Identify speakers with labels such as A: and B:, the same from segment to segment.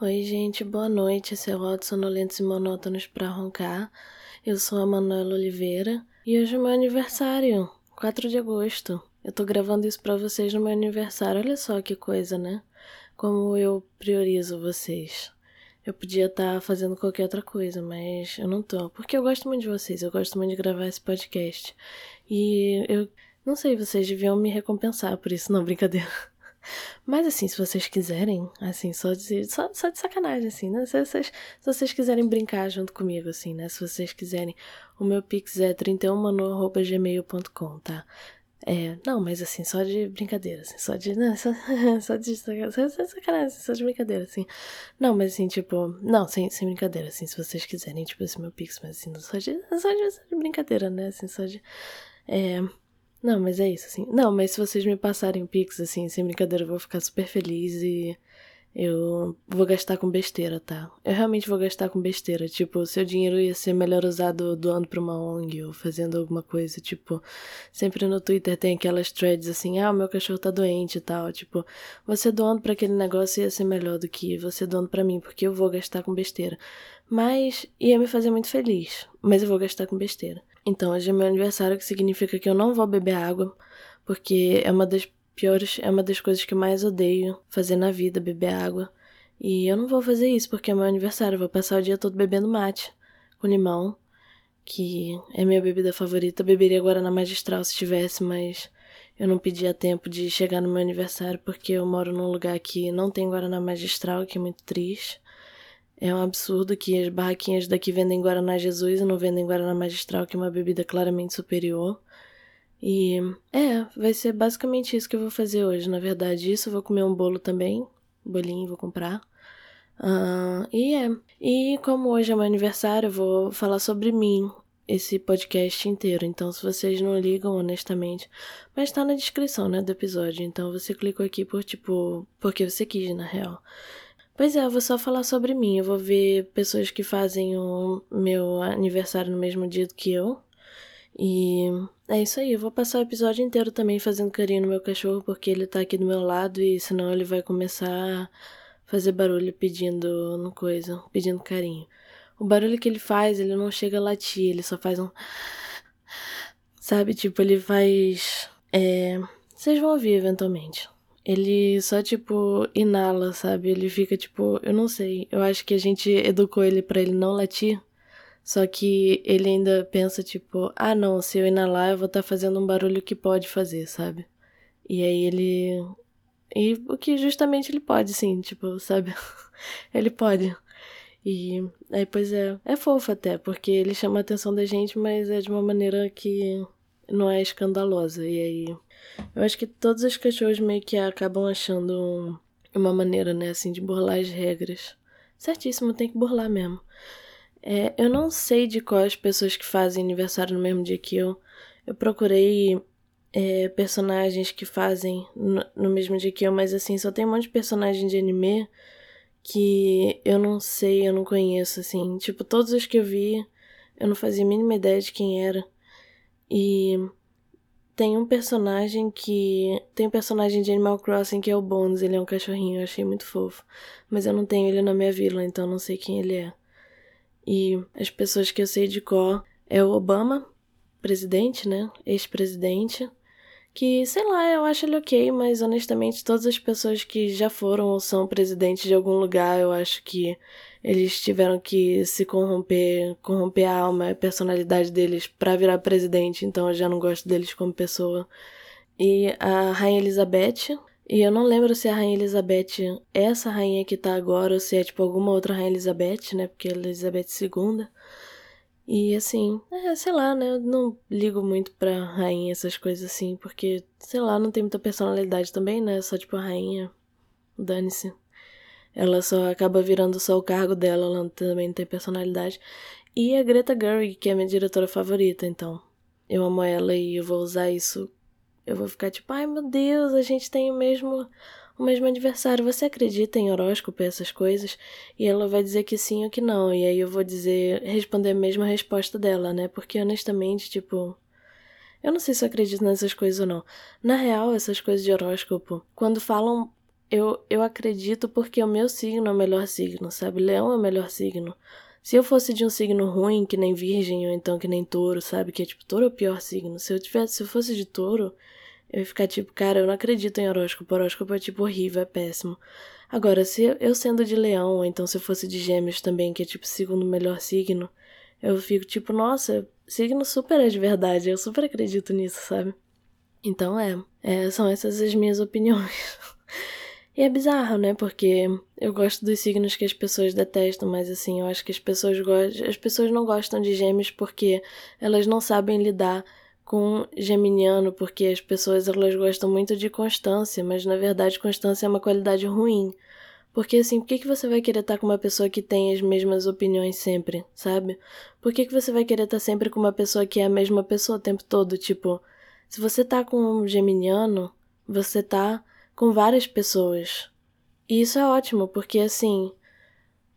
A: Oi, gente, boa noite. Esse é o Áudio Sonolentos e Monótonos para Roncar. Eu sou a Manuela Oliveira e hoje é meu aniversário, 4 de agosto. Eu tô gravando isso para vocês no meu aniversário. Olha só que coisa, né? Como eu priorizo vocês. Eu podia estar tá fazendo qualquer outra coisa, mas eu não tô. Porque eu gosto muito de vocês, eu gosto muito de gravar esse podcast. E eu não sei, vocês deviam me recompensar por isso, não, brincadeira. Mas assim, se vocês quiserem, assim, só de, só, só de sacanagem, assim, né? Se vocês, se vocês quiserem brincar junto comigo, assim, né? Se vocês quiserem, o meu pix é 31manu.gmail.com, tá? É, não, mas assim, só de brincadeira, assim, só de. Não, só, só de só, só de sacanagem, só de brincadeira, assim. Não, mas assim, tipo. Não, sem, sem brincadeira, assim, se vocês quiserem, tipo, esse meu pix, mas assim, só de, só de, só de brincadeira, né? Assim, só de. É. Não, mas é isso, assim. Não, mas se vocês me passarem Pix, assim, sem brincadeira, eu vou ficar super feliz e eu vou gastar com besteira, tá? Eu realmente vou gastar com besteira. Tipo, seu dinheiro ia ser melhor usado doando pra uma ONG ou fazendo alguma coisa. Tipo, sempre no Twitter tem aquelas threads assim: ah, o meu cachorro tá doente e tal. Tipo, você doando para aquele negócio ia ser melhor do que você doando para mim, porque eu vou gastar com besteira. Mas ia me fazer muito feliz. Mas eu vou gastar com besteira. Então, hoje é meu aniversário, que significa que eu não vou beber água, porque é uma das piores, é uma das coisas que eu mais odeio fazer na vida, beber água. E eu não vou fazer isso porque é meu aniversário, eu vou passar o dia todo bebendo mate com limão, que é minha bebida favorita. Eu beberia Guaraná Magistral se tivesse, mas eu não pedi a tempo de chegar no meu aniversário porque eu moro num lugar que não tem Guaraná Magistral, que é muito triste. É um absurdo que as barraquinhas daqui vendem Guaraná Jesus e não vendem Guaraná Magistral, que é uma bebida claramente superior. E é, vai ser basicamente isso que eu vou fazer hoje. Na verdade, isso eu vou comer um bolo também. Bolinho vou comprar. Uh, e é. E como hoje é meu aniversário, eu vou falar sobre mim esse podcast inteiro. Então, se vocês não ligam, honestamente. Mas tá na descrição, né, do episódio. Então você clicou aqui por tipo. Porque você quis, na real. Pois é, eu vou só falar sobre mim. Eu vou ver pessoas que fazem o meu aniversário no mesmo dia do que eu. E é isso aí. Eu vou passar o episódio inteiro também fazendo carinho no meu cachorro, porque ele tá aqui do meu lado e senão ele vai começar a fazer barulho pedindo coisa, pedindo carinho. O barulho que ele faz, ele não chega a latir, ele só faz um. Sabe? Tipo, ele faz. É. Vocês vão ouvir eventualmente. Ele só, tipo, inala, sabe? Ele fica, tipo, eu não sei. Eu acho que a gente educou ele para ele não latir. Só que ele ainda pensa, tipo, ah, não, se eu inalar, eu vou estar tá fazendo um barulho que pode fazer, sabe? E aí ele. E o que justamente ele pode, sim, tipo, sabe? ele pode. E aí, pois é, é fofo até, porque ele chama a atenção da gente, mas é de uma maneira que não é escandalosa. E aí eu acho que todos os cachorros meio que acabam achando uma maneira, né, assim, de burlar as regras. Certíssimo, tem que burlar mesmo. É, eu não sei de quais pessoas que fazem aniversário no mesmo dia que eu. Eu procurei é, personagens que fazem no, no, mesmo dia que eu, mas assim, só tem um monte de personagem de anime que eu não sei, eu não conheço, assim. Tipo, todos os que eu vi, eu não fazia a mínima ideia de quem era. E tem um personagem que. Tem um personagem de Animal Crossing que é o Bones, ele é um cachorrinho, eu achei muito fofo. Mas eu não tenho ele na minha vila, então não sei quem ele é. E as pessoas que eu sei de cor é o Obama, presidente, né? Ex-presidente. Que, sei lá, eu acho ele ok, mas honestamente, todas as pessoas que já foram ou são presidentes de algum lugar, eu acho que eles tiveram que se corromper, corromper a alma, a personalidade deles para virar presidente, então eu já não gosto deles como pessoa. E a Rainha Elizabeth, e eu não lembro se a Rainha Elizabeth é essa rainha que tá agora ou se é tipo alguma outra Rainha Elizabeth, né? Porque é Elizabeth II. E assim, é, sei lá, né? Eu não ligo muito pra rainha, essas coisas assim, porque, sei lá, não tem muita personalidade também, né? Só tipo a rainha. Dane-se. Ela só acaba virando só o cargo dela, ela também não tem personalidade. E a Greta Gerwig, que é minha diretora favorita, então. Eu amo ela e eu vou usar isso. Eu vou ficar tipo, ai meu Deus, a gente tem o mesmo o mesmo aniversário. Você acredita em horóscopo e essas coisas? E ela vai dizer que sim ou que não. E aí eu vou dizer, responder a mesma resposta dela, né? Porque honestamente, tipo, eu não sei se eu acredito nessas coisas ou não. Na real, essas coisas de horóscopo, quando falam eu, eu acredito porque o meu signo é o melhor signo, sabe? Leão é o melhor signo. Se eu fosse de um signo ruim, que nem virgem, ou então que nem touro, sabe? Que é tipo, touro é o pior signo. Se eu tivesse, se eu fosse de touro, eu ia ficar tipo, cara, eu não acredito em horóscopo. Horóscopo é tipo horrível, é péssimo. Agora, se eu sendo de leão, ou então se eu fosse de gêmeos também, que é tipo segundo melhor signo, eu fico tipo, nossa, signo super é de verdade. Eu super acredito nisso, sabe? Então é, é são essas as minhas opiniões. E é bizarro, né? Porque eu gosto dos signos que as pessoas detestam, mas assim, eu acho que as pessoas gostam. As pessoas não gostam de gêmeos porque elas não sabem lidar com geminiano, porque as pessoas elas gostam muito de constância, mas na verdade constância é uma qualidade ruim. Porque assim, por que, que você vai querer estar com uma pessoa que tem as mesmas opiniões sempre, sabe? Por que, que você vai querer estar sempre com uma pessoa que é a mesma pessoa o tempo todo? Tipo, se você tá com um geminiano, você tá com várias pessoas. E isso é ótimo, porque assim,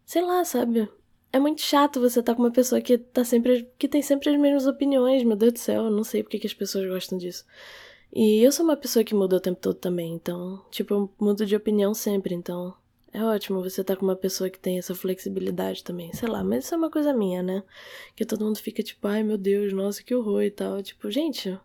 A: sei lá, sabe? É muito chato você estar tá com uma pessoa que tá sempre que tem sempre as mesmas opiniões, meu Deus do céu, eu não sei porque que as pessoas gostam disso. E eu sou uma pessoa que muda o tempo todo também, então, tipo, eu mudo de opinião sempre, então é ótimo você estar tá com uma pessoa que tem essa flexibilidade também, sei lá, mas isso é uma coisa minha, né? Que todo mundo fica tipo, ai meu Deus, nossa, que horror e tal. Tipo, gente,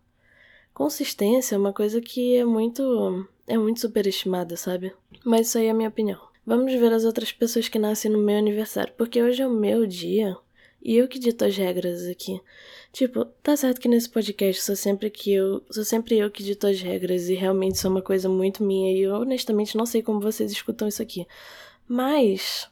A: consistência é uma coisa que é muito é muito superestimada, sabe? Mas isso aí é a minha opinião. Vamos ver as outras pessoas que nascem no meu aniversário, porque hoje é o meu dia e eu que dito as regras aqui. Tipo, tá certo que nesse podcast sou sempre que eu, sou sempre eu que dito as regras e realmente é uma coisa muito minha e eu honestamente não sei como vocês escutam isso aqui. Mas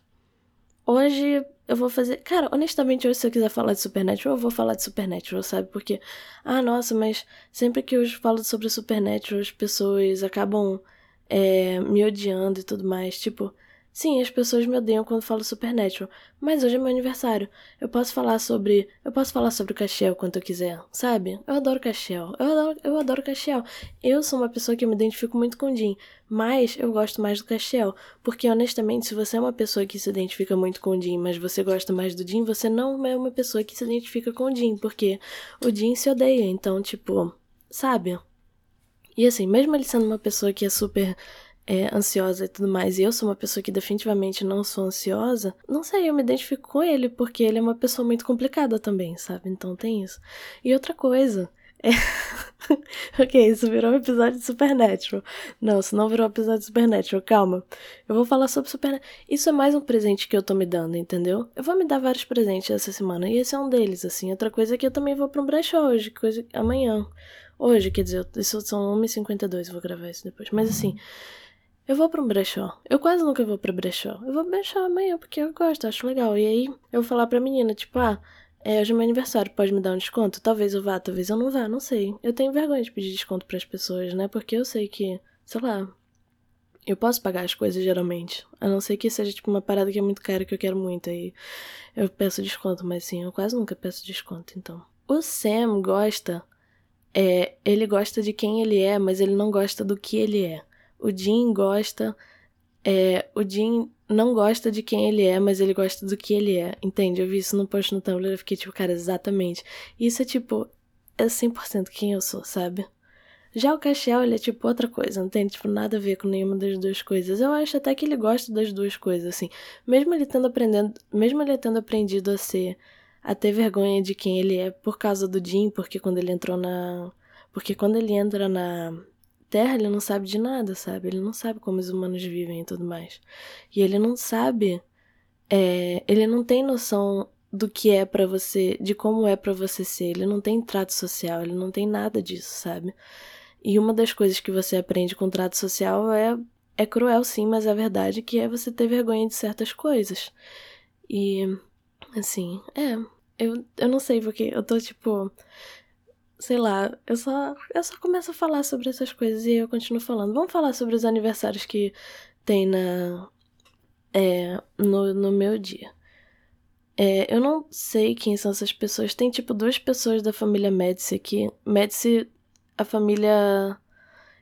A: hoje eu vou fazer. Cara, honestamente, hoje, se eu quiser falar de Supernatural, eu vou falar de Supernatural, sabe? Porque, ah, nossa, mas sempre que eu falo sobre Supernatural, as pessoas acabam é, me odiando e tudo mais. Tipo, Sim, as pessoas me odeiam quando falo Supernatural, mas hoje é meu aniversário. Eu posso falar sobre. Eu posso falar sobre o Castiel quanto eu quiser, sabe? Eu adoro Castiel. Eu adoro, eu adoro Castiel. Eu sou uma pessoa que me identifico muito com o Jim, mas eu gosto mais do Castiel. Porque, honestamente, se você é uma pessoa que se identifica muito com o Jim, mas você gosta mais do Jim, você não é uma pessoa que se identifica com o Jim, porque o Jim se odeia. Então, tipo, sabe? E assim, mesmo ele sendo uma pessoa que é super é, ansiosa e tudo mais, e eu sou uma pessoa que definitivamente não sou ansiosa, não sei, eu me identifico com ele, porque ele é uma pessoa muito complicada também, sabe? Então tem isso. E outra coisa. É... ok, isso virou um episódio de Supernatural. Não, isso não virou um episódio de Supernatural, calma. Eu vou falar sobre Supernatural. Isso é mais um presente que eu tô me dando, entendeu? Eu vou me dar vários presentes essa semana, e esse é um deles, assim. Outra coisa é que eu também vou pra um brechó hoje, coisa amanhã. Hoje, quer dizer, isso são 1h52, vou gravar isso depois. Mas assim. Eu vou para um brechó. Eu quase nunca vou para brechó. Eu vou brechó amanhã porque eu gosto, acho legal. E aí eu vou falar pra menina, tipo, ah, é hoje é meu aniversário, pode me dar um desconto? Talvez eu vá, talvez eu não vá, não sei. Eu tenho vergonha de pedir desconto para as pessoas, né? Porque eu sei que, sei lá, eu posso pagar as coisas geralmente. A não ser que seja tipo uma parada que é muito cara que eu quero muito. Aí eu peço desconto, mas sim, eu quase nunca peço desconto, então. O Sam gosta. É, ele gosta de quem ele é, mas ele não gosta do que ele é. O Jim gosta. É, o Jim não gosta de quem ele é, mas ele gosta do que ele é. Entende? Eu vi isso no post no Tumblr e fiquei tipo, cara, exatamente. Isso é tipo. É 100% quem eu sou, sabe? Já o Cachel, ele é tipo outra coisa, não tem tipo nada a ver com nenhuma das duas coisas. Eu acho até que ele gosta das duas coisas, assim. Mesmo ele tendo aprendendo, mesmo ele tendo aprendido a ser a ter vergonha de quem ele é por causa do Jim, porque quando ele entrou na porque quando ele entra na Terra, ele não sabe de nada, sabe? Ele não sabe como os humanos vivem e tudo mais. E ele não sabe. É, ele não tem noção do que é para você, de como é para você ser. Ele não tem trato social, ele não tem nada disso, sabe? E uma das coisas que você aprende com trato social é é cruel sim, mas é verdade que é você ter vergonha de certas coisas. E assim, é, eu, eu não sei porque eu tô tipo sei lá, eu só, eu só começo a falar sobre essas coisas e eu continuo falando. Vamos falar sobre os aniversários que tem na. É, no, no meu dia. É, eu não sei quem são essas pessoas. Tem tipo duas pessoas da família Médici aqui. Médici, a família.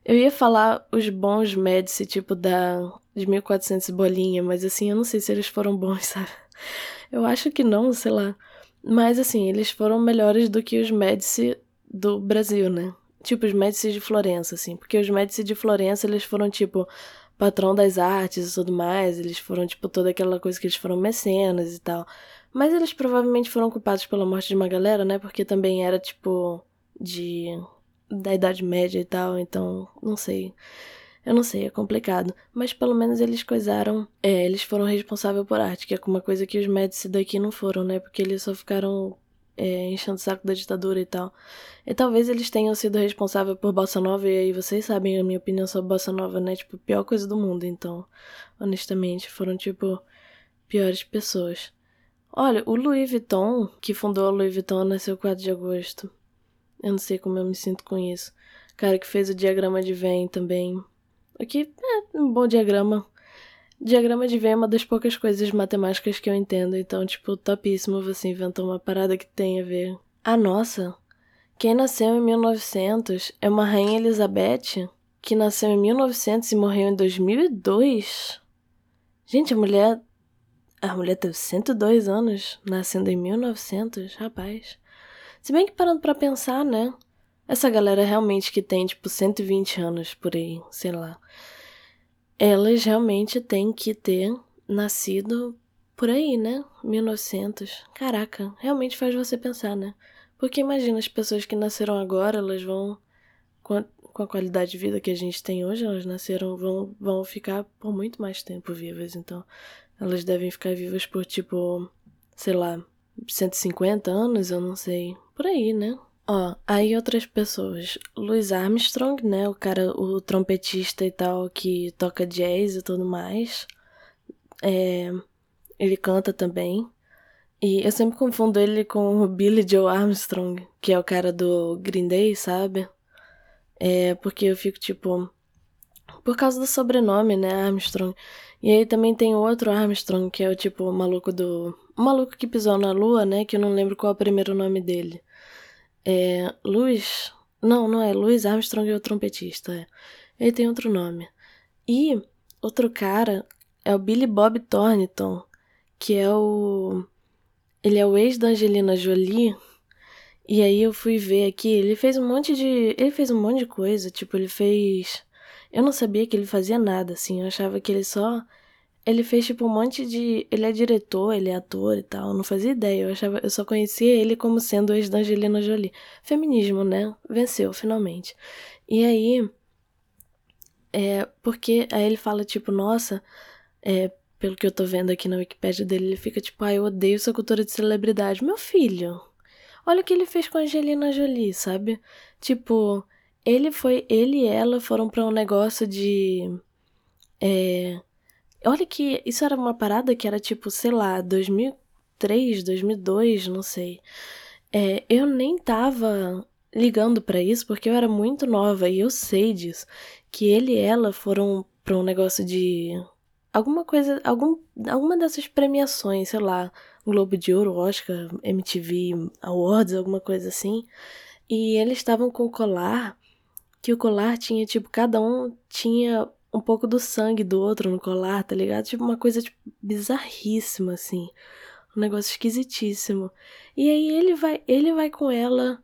A: Eu ia falar os bons Médici, tipo da. de 1400 bolinha, mas assim, eu não sei se eles foram bons, sabe? Eu acho que não, sei lá. Mas assim, eles foram melhores do que os Médici do Brasil, né? Tipo, os Médici de Florença, assim. Porque os Médici de Florença, eles foram, tipo, patrão das artes e tudo mais. Eles foram, tipo, toda aquela coisa que eles foram mecenas e tal. Mas eles provavelmente foram culpados pela morte de uma galera, né? Porque também era, tipo, de. da Idade Média e tal, então, não sei. Eu não sei, é complicado. Mas pelo menos eles coisaram. É, eles foram responsáveis por arte, que é uma coisa que os médicos daqui não foram, né? Porque eles só ficaram é, enchendo o saco da ditadura e tal. E talvez eles tenham sido responsáveis por Bossa Nova, e aí vocês sabem a minha opinião sobre Bossa Nova, né? Tipo, pior coisa do mundo, então. Honestamente, foram, tipo, piores pessoas. Olha, o Louis Vuitton, que fundou a Louis Vuitton, nasceu 4 de agosto. Eu não sei como eu me sinto com isso. O cara que fez o diagrama de Venn também. Aqui é um bom diagrama. Diagrama de Venn é uma das poucas coisas matemáticas que eu entendo, então, tipo, topíssimo você inventar uma parada que tem a ver. Ah, nossa! Quem nasceu em 1900 é uma Rainha Elizabeth que nasceu em 1900 e morreu em 2002? Gente, a mulher. A mulher teve 102 anos, nascendo em 1900, rapaz. Se bem que parando pra pensar, né? Essa galera realmente que tem, tipo, 120 anos por aí, sei lá elas realmente têm que ter nascido por aí, né? 1900. Caraca, realmente faz você pensar, né? Porque imagina as pessoas que nasceram agora, elas vão com a, com a qualidade de vida que a gente tem hoje, elas nasceram vão vão ficar por muito mais tempo vivas, então elas devem ficar vivas por tipo, sei lá, 150 anos, eu não sei, por aí, né? Ó, aí outras pessoas. Louis Armstrong, né? O cara, o trompetista e tal, que toca jazz e tudo mais. É, ele canta também. E eu sempre confundo ele com o Billy Joe Armstrong, que é o cara do Green Day, sabe? É, porque eu fico tipo. Por causa do sobrenome, né? Armstrong. E aí também tem outro Armstrong, que é o tipo o maluco do. O maluco que pisou na lua, né? Que eu não lembro qual é o primeiro nome dele. É. Louis. Não, não é. Louis Armstrong é o trompetista. É. Ele tem outro nome. E outro cara é o Billy Bob Thornton, que é o. Ele é o ex da Angelina Jolie. E aí eu fui ver aqui, ele fez um monte de. Ele fez um monte de coisa. Tipo, ele fez. Eu não sabia que ele fazia nada, assim. Eu achava que ele só ele fez, tipo, um monte de. Ele é diretor, ele é ator e tal. Não fazia ideia. Eu, achava... eu só conhecia ele como sendo ex da Angelina Jolie. Feminismo, né? Venceu, finalmente. E aí. É. Porque aí ele fala, tipo, nossa. É, pelo que eu tô vendo aqui na Wikipédia dele, ele fica tipo, ah, eu odeio essa cultura de celebridade. Meu filho, olha o que ele fez com a Angelina Jolie, sabe? Tipo, ele foi, ele e ela foram para um negócio de. É, Olha que isso era uma parada que era tipo, sei lá, 2003, 2002, não sei. É, eu nem tava ligando para isso porque eu era muito nova e eu sei disso. Que ele e ela foram pra um negócio de. Alguma coisa. Algum, alguma dessas premiações, sei lá. Globo de Ouro, Oscar, MTV Awards, alguma coisa assim. E eles estavam com colar. Que o colar tinha, tipo, cada um tinha um pouco do sangue do outro no colar, tá ligado? Tipo, uma coisa tipo, bizarríssima, assim. Um negócio esquisitíssimo. E aí ele vai, ele vai com ela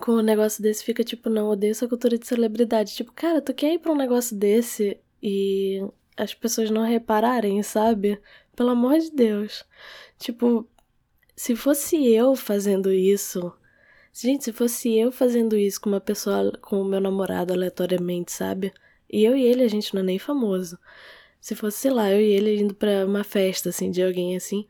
A: com um negócio desse, fica tipo, não, odeio essa cultura de celebridade. Tipo, cara, tu quer ir pra um negócio desse e as pessoas não repararem, sabe? Pelo amor de Deus. Tipo, se fosse eu fazendo isso. Gente, se fosse eu fazendo isso com uma pessoa, com o meu namorado aleatoriamente, sabe? E eu e ele, a gente não é nem famoso. Se fosse, sei lá, eu e ele indo pra uma festa, assim, de alguém assim.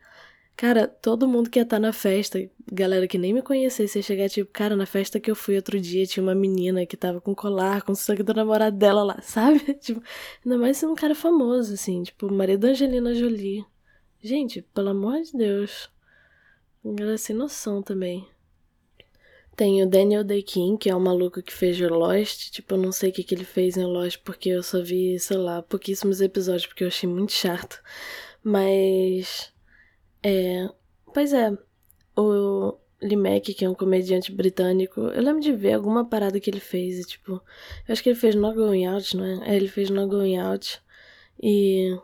A: Cara, todo mundo que ia estar tá na festa, galera que nem me conhecesse, ia chegar tipo, cara, na festa que eu fui outro dia, tinha uma menina que tava com colar, com o sangue do namorado dela lá, sabe? Tipo, ainda mais sendo um cara famoso, assim, tipo, marido da Angelina Jolie. Gente, pelo amor de Deus. Era sem noção também. Tem o Daniel Day-Kim, que é o maluco que fez Lost. Tipo, eu não sei o que, que ele fez em Lost, porque eu só vi, sei lá, pouquíssimos episódios, porque eu achei muito chato. Mas. É. Pois é. O Lee Mack, que é um comediante britânico, eu lembro de ver alguma parada que ele fez. E, tipo, eu acho que ele fez Not Going Out, não é? É, ele fez Not Going Out. E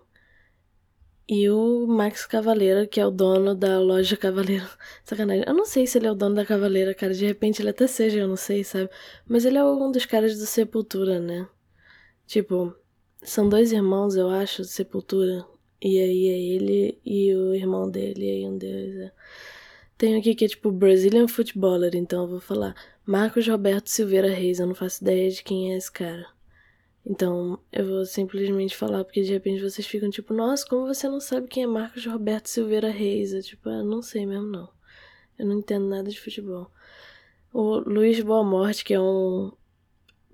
A: e o Max Cavaleira, que é o dono da loja Cavaleira. Sacanagem. Eu não sei se ele é o dono da Cavaleira, cara. De repente ele até seja, eu não sei, sabe? Mas ele é um dos caras do Sepultura, né? Tipo, São dois irmãos, eu acho, de Sepultura. E aí é ele e o irmão dele, e aí um deles é. Tenho aqui que é tipo Brazilian Footballer, então eu vou falar. Marcos Roberto Silveira Reis, eu não faço ideia de quem é esse cara. Então eu vou simplesmente falar, porque de repente vocês ficam tipo, nossa, como você não sabe quem é Marcos Roberto Silveira Reis? Eu, tipo, ah, não sei mesmo não. Eu não entendo nada de futebol. O Luiz Boa Morte, que é um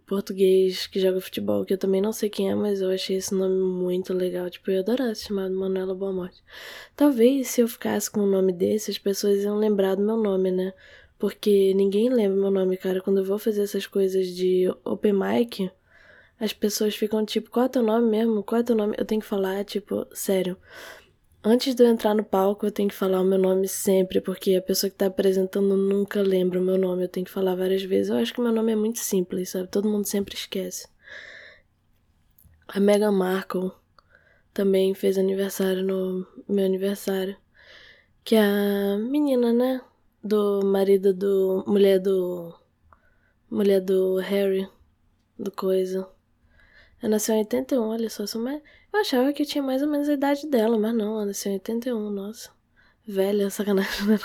A: português que joga futebol, que eu também não sei quem é, mas eu achei esse nome muito legal. Tipo, eu ia adorar ser chamado Manuela Boa Morte. Talvez se eu ficasse com um nome desse, as pessoas iam lembrar do meu nome, né? Porque ninguém lembra meu nome, cara. Quando eu vou fazer essas coisas de open mic, as pessoas ficam tipo, qual é teu nome mesmo? Qual é teu nome? Eu tenho que falar, tipo, sério. Antes de eu entrar no palco, eu tenho que falar o meu nome sempre, porque a pessoa que tá apresentando nunca lembra o meu nome. Eu tenho que falar várias vezes. Eu acho que meu nome é muito simples, sabe? Todo mundo sempre esquece. A Meghan Markle também fez aniversário no meu aniversário. Que é a menina, né? Do marido do. Mulher do. Mulher do Harry. Do coisa. Ela nasceu em 81, olha só, sou mais... eu achava que eu tinha mais ou menos a idade dela, mas não, ela nasceu em 81, nossa. Velha, sacanagem, né?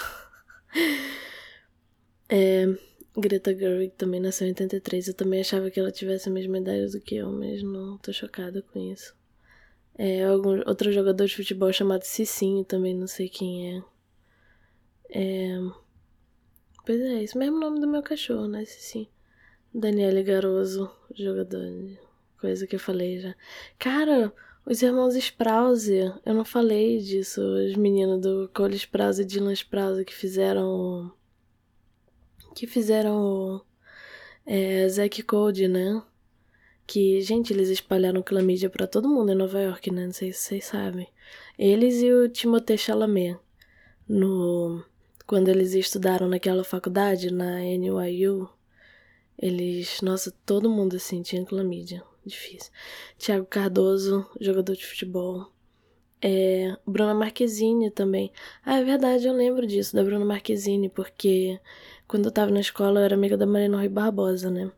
A: É, Greta Gerwig também nasceu em 83, eu também achava que ela tivesse a mesma idade do que eu, mas não, tô chocada com isso. É, algum, outro jogador de futebol chamado Cicinho, também não sei quem é. É... Pois é, esse mesmo nome do meu cachorro, né, Cicinho? Daniele Garoso, jogador de coisa que eu falei já. Cara, os irmãos Sprouse, eu não falei disso. Os meninos do Cole Sprouse e Dylan Sprouse que fizeram. Que fizeram. É, Zack Code, né? Que, gente, eles espalharam clamídia para todo mundo em Nova York, né? Não sei se vocês sabem. Eles e o Timothée Chalamet. No, quando eles estudaram naquela faculdade, na NYU, eles. Nossa, todo mundo assim tinha clamídia difícil. Thiago Cardoso, jogador de futebol. É, Bruna Marquezine também. Ah, é verdade, eu lembro disso, da Bruna Marquezine, porque quando eu tava na escola eu era amiga da Marina Rui Barbosa, né?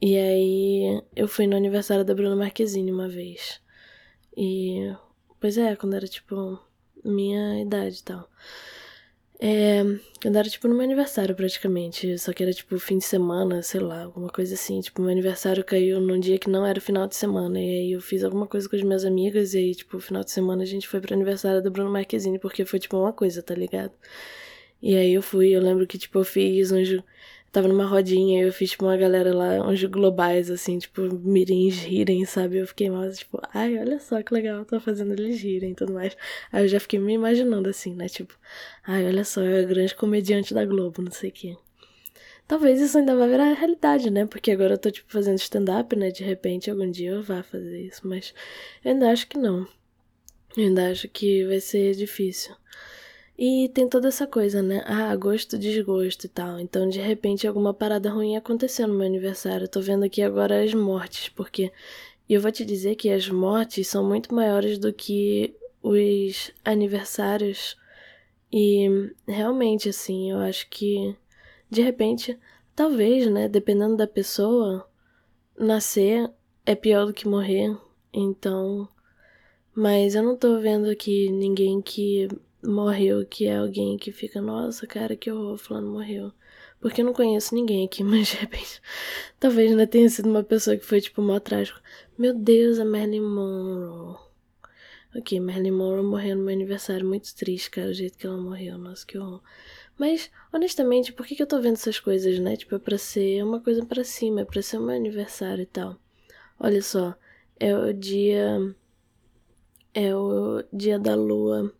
A: E aí eu fui no aniversário da Bruna Marquezine uma vez. E. Pois é, quando era tipo minha idade e tal. É, quando era tipo no meu aniversário praticamente, só que era tipo fim de semana, sei lá, alguma coisa assim. Tipo, meu aniversário caiu num dia que não era final de semana, e aí eu fiz alguma coisa com as minhas amigas, e aí, tipo, final de semana a gente foi pro aniversário do Bruno Marquezine, porque foi tipo uma coisa, tá ligado? E aí eu fui, eu lembro que, tipo, eu fiz uns tava numa rodinha e eu fiz, tipo, uma galera lá, uns globais, assim, tipo, mirins rirem, sabe? Eu fiquei mais, tipo, ai, olha só que legal, tô fazendo eles rirem e tudo mais. Aí eu já fiquei me imaginando assim, né? Tipo, ai, olha só, é a grande comediante da Globo, não sei o quê. Talvez isso ainda vá virar realidade, né? Porque agora eu tô, tipo, fazendo stand-up, né? De repente, algum dia eu vá fazer isso, mas eu ainda acho que não. Eu ainda acho que vai ser difícil. E tem toda essa coisa, né? Ah, gosto, desgosto e tal. Então, de repente, alguma parada ruim aconteceu no meu aniversário. Eu tô vendo aqui agora as mortes, porque eu vou te dizer que as mortes são muito maiores do que os aniversários. E realmente, assim, eu acho que de repente, talvez, né? Dependendo da pessoa, nascer é pior do que morrer. Então. Mas eu não tô vendo aqui ninguém que morreu, que é alguém que fica, nossa, cara, que horror, fulano morreu. Porque eu não conheço ninguém aqui, mas de repente, talvez ainda tenha sido uma pessoa que foi, tipo, mó trágico. Meu Deus, a Marilyn Monroe. Ok, Marilyn Monroe morreu no meu aniversário, muito triste, cara, o jeito que ela morreu, nossa, que horror. Mas, honestamente, por que, que eu tô vendo essas coisas, né? Tipo, é pra ser uma coisa para cima, é pra ser o meu aniversário e tal. Olha só, é o dia. É o dia da lua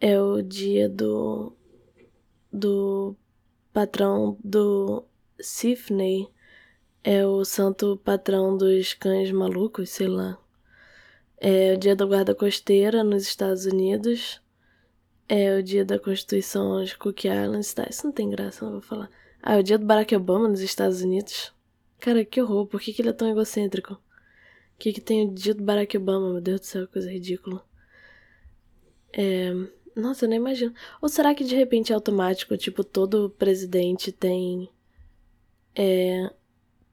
A: é o dia do do patrão do Sifney, é o santo patrão dos cães malucos, sei lá. É o dia da guarda costeira nos Estados Unidos. É o dia da Constituição de Cook Islands. Tá, isso não tem graça, não vou falar. Ah, é o dia do Barack Obama nos Estados Unidos. Cara, que horror. Por que, que ele é tão egocêntrico? O que, que tem o dia do Barack Obama? Meu Deus do céu, coisa ridícula. É... Nossa, eu nem imagino. Ou será que de repente é automático, tipo, todo presidente tem. É.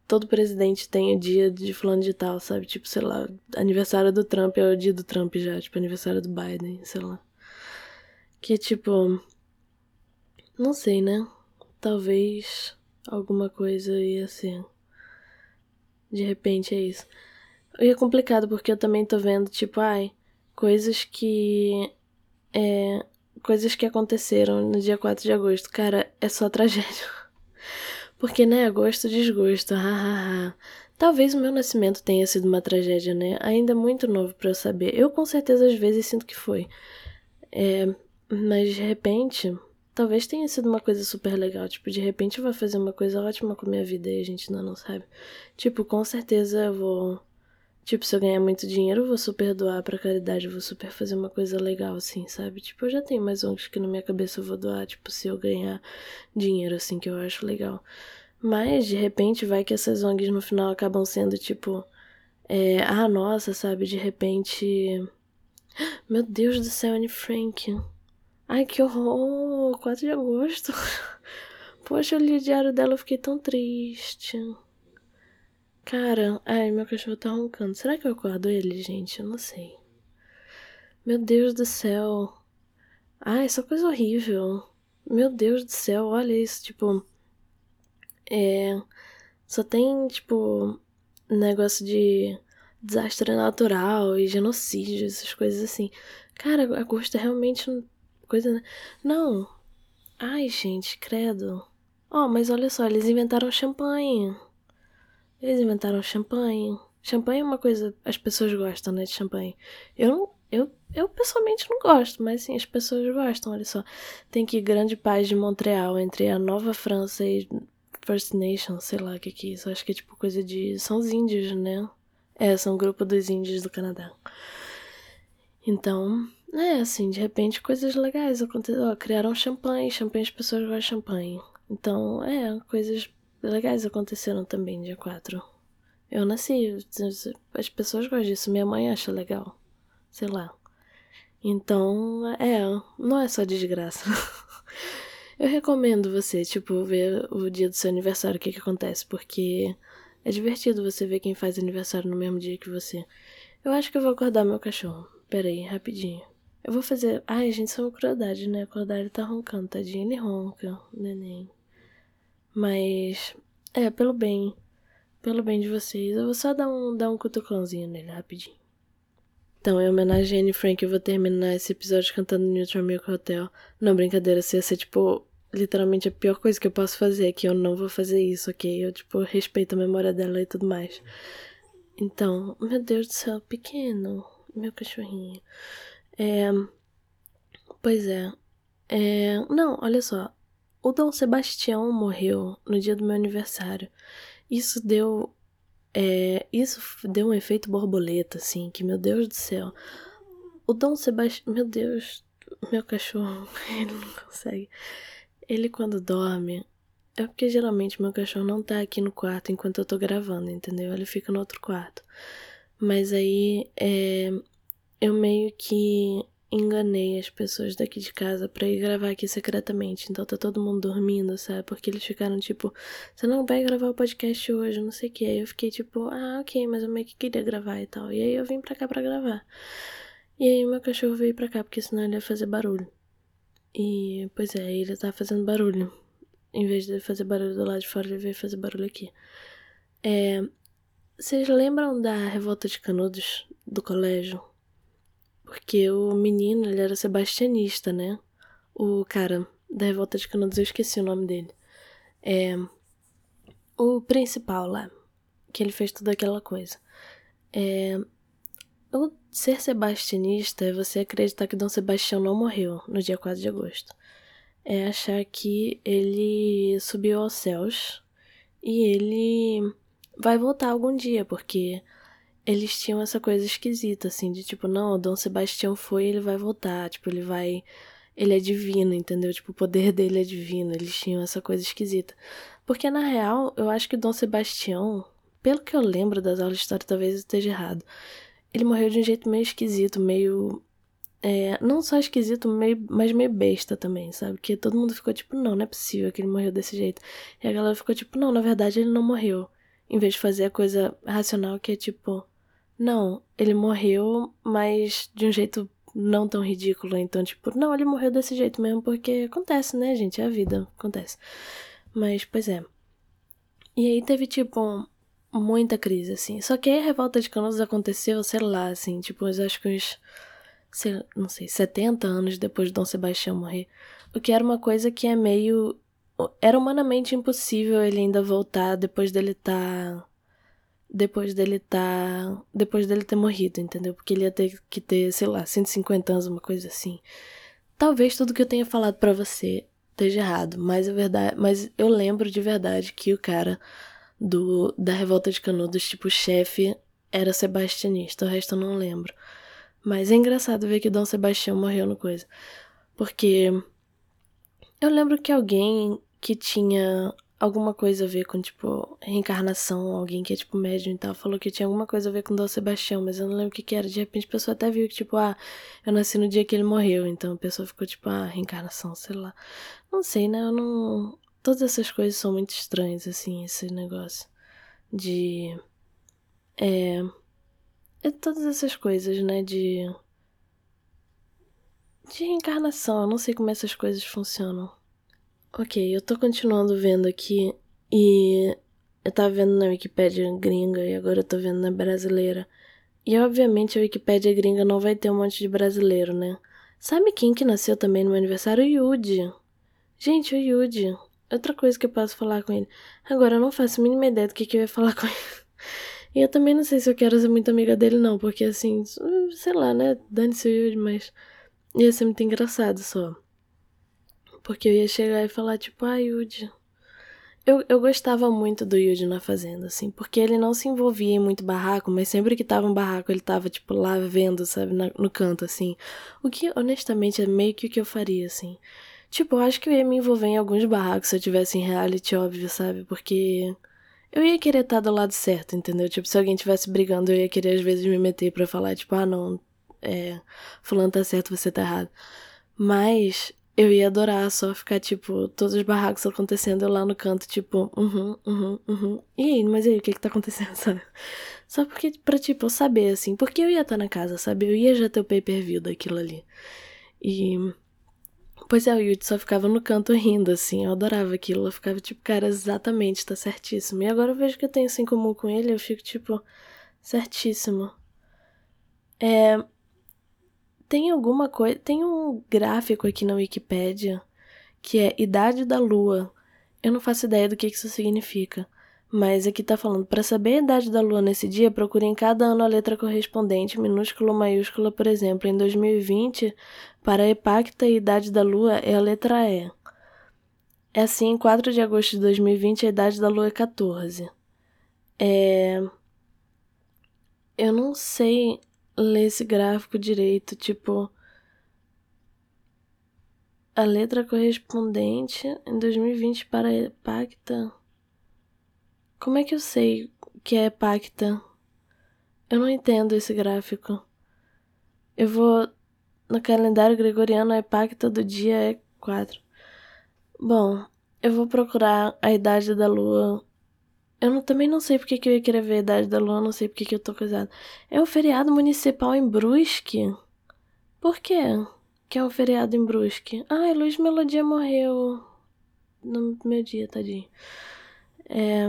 A: todo presidente tem o dia de fulano de tal, sabe? Tipo, sei lá, aniversário do Trump é o dia do Trump já, tipo, aniversário do Biden, sei lá. Que tipo. Não sei, né? Talvez alguma coisa ia ser. De repente é isso. E é complicado porque eu também tô vendo, tipo, ai, coisas que. É. Coisas que aconteceram no dia 4 de agosto. Cara, é só tragédia. Porque, né, agosto, desgosto, hahaha. Talvez o meu nascimento tenha sido uma tragédia, né? Ainda muito novo para eu saber. Eu com certeza às vezes sinto que foi. É, mas de repente, talvez tenha sido uma coisa super legal. Tipo, de repente eu vou fazer uma coisa ótima com a minha vida e a gente ainda não sabe. Tipo, com certeza eu vou Tipo, se eu ganhar muito dinheiro, eu vou super doar pra caridade, eu vou super fazer uma coisa legal, assim, sabe? Tipo, eu já tenho mais ONGs que na minha cabeça eu vou doar, tipo, se eu ganhar dinheiro, assim, que eu acho legal. Mas, de repente, vai que essas ONGs no final acabam sendo, tipo, é, ah, nossa, sabe? De repente. Meu Deus do céu, Anne Frank. Ai, que horror! 4 de agosto. Poxa, eu li o diário dela, eu fiquei tão triste. Cara, ai, meu cachorro tá roncando. Será que eu acordo ele, gente? Eu não sei. Meu Deus do céu. Ai, essa coisa horrível. Meu Deus do céu, olha isso, tipo. É. Só tem, tipo. Negócio de desastre natural e genocídio, essas coisas assim. Cara, agosto é realmente coisa. Né? Não. Ai, gente, credo. Ó, oh, mas olha só, eles inventaram champanhe. Eles inventaram champanhe. Champanhe é uma coisa. As pessoas gostam, né? De champanhe. Eu não. Eu, eu pessoalmente não gosto, mas sim, as pessoas gostam, olha só. Tem que grande paz de Montreal entre a Nova França e First Nation, sei lá o que, que é isso. Acho que é tipo coisa de. São os índios, né? É, são o grupo dos índios do Canadá. Então, é assim, de repente coisas legais aconteceram. Criaram champanhe, champanhe as pessoas gostam de champanhe. Então, é, coisas legais aconteceram também dia 4. Eu nasci, as pessoas gostam disso, minha mãe acha legal. Sei lá. Então, é, não é só desgraça. Eu recomendo você, tipo, ver o dia do seu aniversário, o que que acontece, porque é divertido você ver quem faz aniversário no mesmo dia que você. Eu acho que eu vou acordar meu cachorro. Pera aí, rapidinho. Eu vou fazer. Ai, gente, isso é uma crueldade, né? Acordar ele tá roncando, tadinho. Ele ronca, neném. Mas, é, pelo bem. Pelo bem de vocês. Eu vou só dar um, dar um cutucãozinho nele rapidinho. Então, em homenagem a Anne Frank, eu vou terminar esse episódio cantando Neutral Milk Hotel. Não, brincadeira, se ia ser, tipo, literalmente a pior coisa que eu posso fazer, é que eu não vou fazer isso, ok? Eu, tipo, respeito a memória dela e tudo mais. Então, meu Deus do céu, pequeno, meu cachorrinho. É. Pois é. É. Não, olha só. O Dom Sebastião morreu no dia do meu aniversário. Isso deu. É, isso deu um efeito borboleta, assim, que meu Deus do céu. O Dom Sebastião. Meu Deus, meu cachorro, ele não consegue. Ele quando dorme. É porque geralmente meu cachorro não tá aqui no quarto enquanto eu tô gravando, entendeu? Ele fica no outro quarto. Mas aí é, eu meio que enganei as pessoas daqui de casa para ir gravar aqui secretamente. Então tá todo mundo dormindo, sabe? Porque eles ficaram tipo, você não vai gravar o podcast hoje, não sei o que. Aí eu fiquei tipo, ah, ok, mas eu meio que queria gravar e tal. E aí eu vim pra cá pra gravar. E aí meu cachorro veio pra cá, porque senão ele ia fazer barulho. E, pois é, ele tá fazendo barulho. Em vez de fazer barulho do lado de fora, ele veio fazer barulho aqui. É. Vocês lembram da revolta de canudos do colégio? Porque o menino, ele era sebastianista, né? O cara da Revolta de Canudos, eu esqueci o nome dele. É. O principal lá. Que ele fez toda aquela coisa. É. O ser sebastianista é você acreditar que Dom Sebastião não morreu no dia 4 de agosto. É achar que ele subiu aos céus e ele vai voltar algum dia, porque eles tinham essa coisa esquisita, assim, de tipo, não, o Dom Sebastião foi ele vai voltar, tipo, ele vai. Ele é divino, entendeu? Tipo, o poder dele é divino. Eles tinham essa coisa esquisita. Porque, na real, eu acho que o Dom Sebastião, pelo que eu lembro das aulas de história, talvez eu esteja errado. Ele morreu de um jeito meio esquisito, meio. É, não só esquisito, meio, mas meio besta também, sabe? Porque todo mundo ficou tipo, não, não é possível que ele morreu desse jeito. E a galera ficou tipo, não, na verdade ele não morreu. Em vez de fazer a coisa racional que é tipo, não, ele morreu, mas de um jeito não tão ridículo. Então, tipo, não, ele morreu desse jeito mesmo, porque acontece, né, gente? É a vida, acontece. Mas, pois é. E aí teve, tipo, muita crise, assim. Só que aí a revolta de Canudos aconteceu, sei lá, assim, tipo, acho que uns, sei, não sei, 70 anos depois de Dom Sebastião morrer. O que era uma coisa que é meio era humanamente impossível ele ainda voltar depois dele tá depois dele tá depois dele ter morrido, entendeu? Porque ele ia ter que ter, sei lá, 150 anos, uma coisa assim. Talvez tudo que eu tenha falado para você esteja errado, mas a verdade, mas eu lembro de verdade que o cara do da revolta de Canudos, tipo chefe, era sebastianista, o resto eu não lembro. Mas é engraçado ver que Dom Sebastião morreu no coisa. Porque eu lembro que alguém que tinha alguma coisa a ver com, tipo, reencarnação, alguém que é, tipo, médium e tal, falou que tinha alguma coisa a ver com Dom Sebastião, mas eu não lembro o que que era. De repente a pessoa até viu que, tipo, ah, eu nasci no dia que ele morreu, então a pessoa ficou, tipo, ah, reencarnação, sei lá. Não sei, né? Eu não. Todas essas coisas são muito estranhas, assim, esse negócio. De. É. É todas essas coisas, né? De. De reencarnação, eu não sei como essas coisas funcionam. Ok, eu tô continuando vendo aqui e eu tava vendo na Wikipédia gringa e agora eu tô vendo na brasileira. E obviamente a Wikipédia gringa não vai ter um monte de brasileiro, né? Sabe quem que nasceu também no meu aniversário? O Yudi. Gente, o Yudi. Outra coisa que eu posso falar com ele. Agora, eu não faço a mínima ideia do que, que eu ia falar com ele. E eu também não sei se eu quero ser muito amiga dele, não, porque assim, sei lá, né? Dane-se o Yudi, mas ia ser muito engraçado só. Porque eu ia chegar e falar, tipo, ah, Yuji. Eu, eu gostava muito do Yuji na fazenda, assim, porque ele não se envolvia em muito barraco, mas sempre que tava um barraco ele tava, tipo, lá vendo, sabe, na, no canto, assim. O que, honestamente, é meio que o que eu faria, assim. Tipo, eu acho que eu ia me envolver em alguns barracos se eu tivesse em reality, óbvio, sabe? Porque eu ia querer estar do lado certo, entendeu? Tipo, se alguém tivesse brigando, eu ia querer às vezes me meter para falar, tipo, ah, não, é, fulano tá certo, você tá errado. Mas eu ia adorar só ficar, tipo, todos os barracos acontecendo lá no canto, tipo, uhum, uhum, uhum. E aí, mas e aí, o que que tá acontecendo, sabe? Só porque, pra, tipo, eu saber, assim, porque eu ia estar tá na casa, sabe? Eu ia já ter o pay-per-view daquilo ali. E. Pois é, o Yuji só ficava no canto rindo, assim, eu adorava aquilo. Eu ficava, tipo, cara, exatamente, tá certíssimo. E agora eu vejo que eu tenho isso em comum com ele, eu fico, tipo, certíssimo. É, tem alguma coisa. Tem um gráfico aqui na Wikipedia que é idade da lua. Eu não faço ideia do que isso significa. Mas aqui tá falando, para saber a idade da lua nesse dia, procure em cada ano a letra correspondente, minúscula ou maiúscula, por exemplo. Em 2020, para a Epacta, a idade da lua é a letra E. É assim, em 4 de agosto de 2020, a idade da lua é 14. É... Eu não sei ler esse gráfico direito, tipo a letra correspondente em 2020 para Pacta. Como é que eu sei que é Pacta? Eu não entendo esse gráfico. Eu vou no calendário gregoriano a Pacta do dia é 4. Bom, eu vou procurar a idade da lua eu não, também não sei porque que eu ia querer ver a idade da lua, não sei porque que eu tô casada. É o feriado municipal em Brusque? Por quê? Que é um feriado em Brusque? Ai, Luiz Melodia morreu no meu dia, tadinho. É...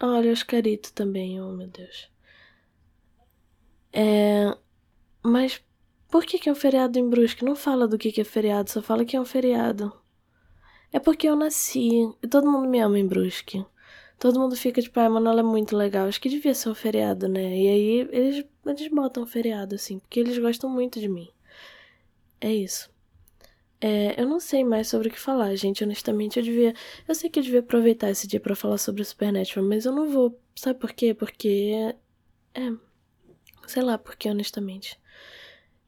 A: Olha, Oscarito também, oh meu Deus. É... Mas por que, que é um feriado em Brusque? Não fala do que, que é feriado, só fala que é um feriado. É porque eu nasci e todo mundo me ama em Brusque. Todo mundo fica tipo, ah, Manuela é muito legal. Acho que devia ser um feriado, né? E aí eles, eles botam um feriado, assim, porque eles gostam muito de mim. É isso. É, eu não sei mais sobre o que falar, gente. Honestamente, eu devia. Eu sei que eu devia aproveitar esse dia para falar sobre o Supernatural, mas eu não vou. Sabe por quê? Porque. É. Sei lá porque, honestamente.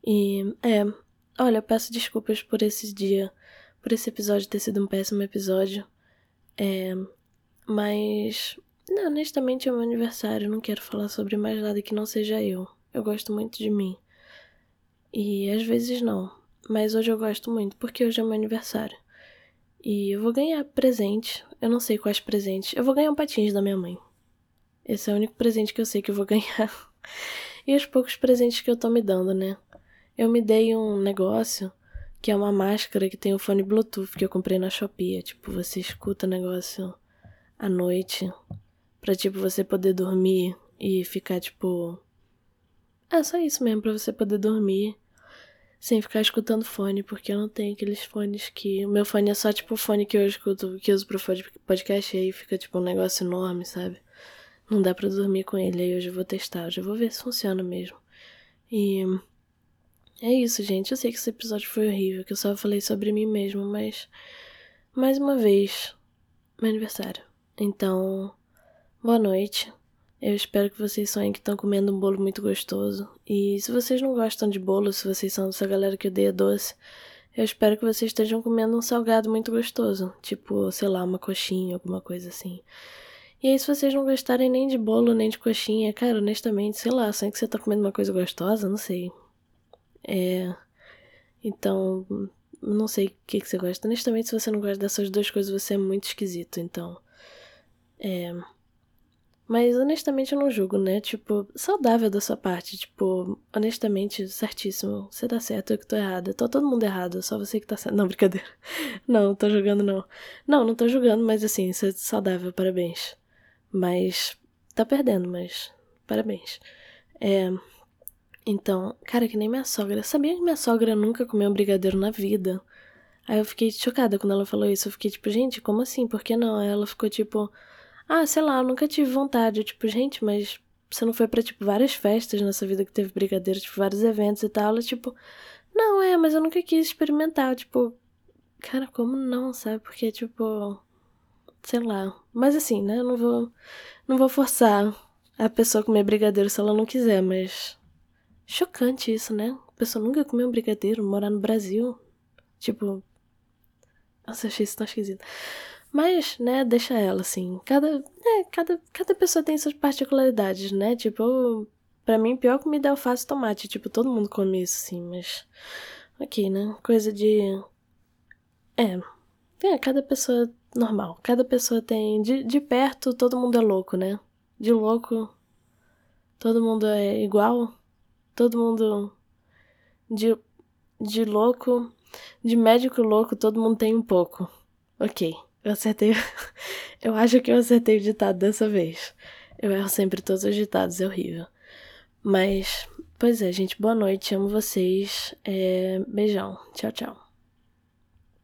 A: E. É. Olha, eu peço desculpas por esse dia por esse episódio ter sido um péssimo episódio. É, mas, não, honestamente, é meu aniversário. Não quero falar sobre mais nada que não seja eu. Eu gosto muito de mim. E às vezes não. Mas hoje eu gosto muito, porque hoje é meu aniversário. E eu vou ganhar presente. Eu não sei quais presentes. Eu vou ganhar um patins da minha mãe. Esse é o único presente que eu sei que eu vou ganhar. e os poucos presentes que eu tô me dando, né? Eu me dei um negócio que é uma máscara que tem o fone Bluetooth que eu comprei na Shopee. É, tipo, você escuta o negócio à noite pra, tipo, você poder dormir e ficar, tipo. É só isso mesmo, pra você poder dormir sem ficar escutando fone, porque eu não tenho aqueles fones que. O meu fone é só, tipo, o fone que eu escuto, que eu uso pro podcast, e aí fica, tipo, um negócio enorme, sabe? Não dá pra dormir com ele, aí hoje eu vou testar, hoje eu vou ver se funciona mesmo. E. É isso, gente. Eu sei que esse episódio foi horrível, que eu só falei sobre mim mesmo, mas. Mais uma vez, meu aniversário. Então, boa noite. Eu espero que vocês sonhem que estão comendo um bolo muito gostoso. E se vocês não gostam de bolo, se vocês são dessa galera que odeia doce, eu espero que vocês estejam comendo um salgado muito gostoso. Tipo, sei lá, uma coxinha, alguma coisa assim. E aí, se vocês não gostarem nem de bolo, nem de coxinha, cara, honestamente, sei lá, sonho que você tá comendo uma coisa gostosa, não sei. É. Então, não sei o que, que você gosta. Honestamente, se você não gosta dessas duas coisas, você é muito esquisito, então. É. Mas honestamente eu não julgo, né? Tipo, saudável da sua parte. Tipo, honestamente, certíssimo. Você tá certo, eu que tô errada. Tá todo mundo errado, só você que tá certo. Não, brincadeira. Não, tô julgando, não. Não, não tô julgando, mas assim, é saudável, parabéns. Mas. Tá perdendo, mas. Parabéns. É. Então, cara, que nem minha sogra. Sabia que minha sogra nunca comeu brigadeiro na vida? Aí eu fiquei chocada quando ela falou isso. Eu fiquei tipo, gente, como assim? Por que não? Aí ela ficou tipo. Ah, sei lá, eu nunca tive vontade. Eu, tipo, gente, mas você não foi pra, tipo, várias festas nessa vida que teve brigadeiro, tipo, vários eventos e tal. Ela, tipo, não, é, mas eu nunca quis experimentar. Tipo, cara, como não, sabe? Porque, tipo, sei lá. Mas assim, né? Eu não vou, não vou forçar a pessoa a comer brigadeiro se ela não quiser, mas. Chocante isso, né? A pessoa nunca comeu um brigadeiro, morar no Brasil. Tipo. Nossa, achei isso tão esquisito. Mas, né, deixa ela, assim. Cada, é, cada, cada pessoa tem suas particularidades, né? Tipo, pra mim, pior comida é alface e tomate. Tipo, todo mundo come isso, assim, mas. Ok, né? Coisa de. É. É, cada pessoa normal. Cada pessoa tem. De, de perto, todo mundo é louco, né? De louco, todo mundo é igual. Todo mundo. De, de louco. De médico louco, todo mundo tem um pouco. Ok. Eu acertei. eu acho que eu acertei o ditado dessa vez. Eu erro sempre todos os ditados, é horrível. Mas, pois é, gente, boa noite, amo vocês. É... Beijão. Tchau, tchau.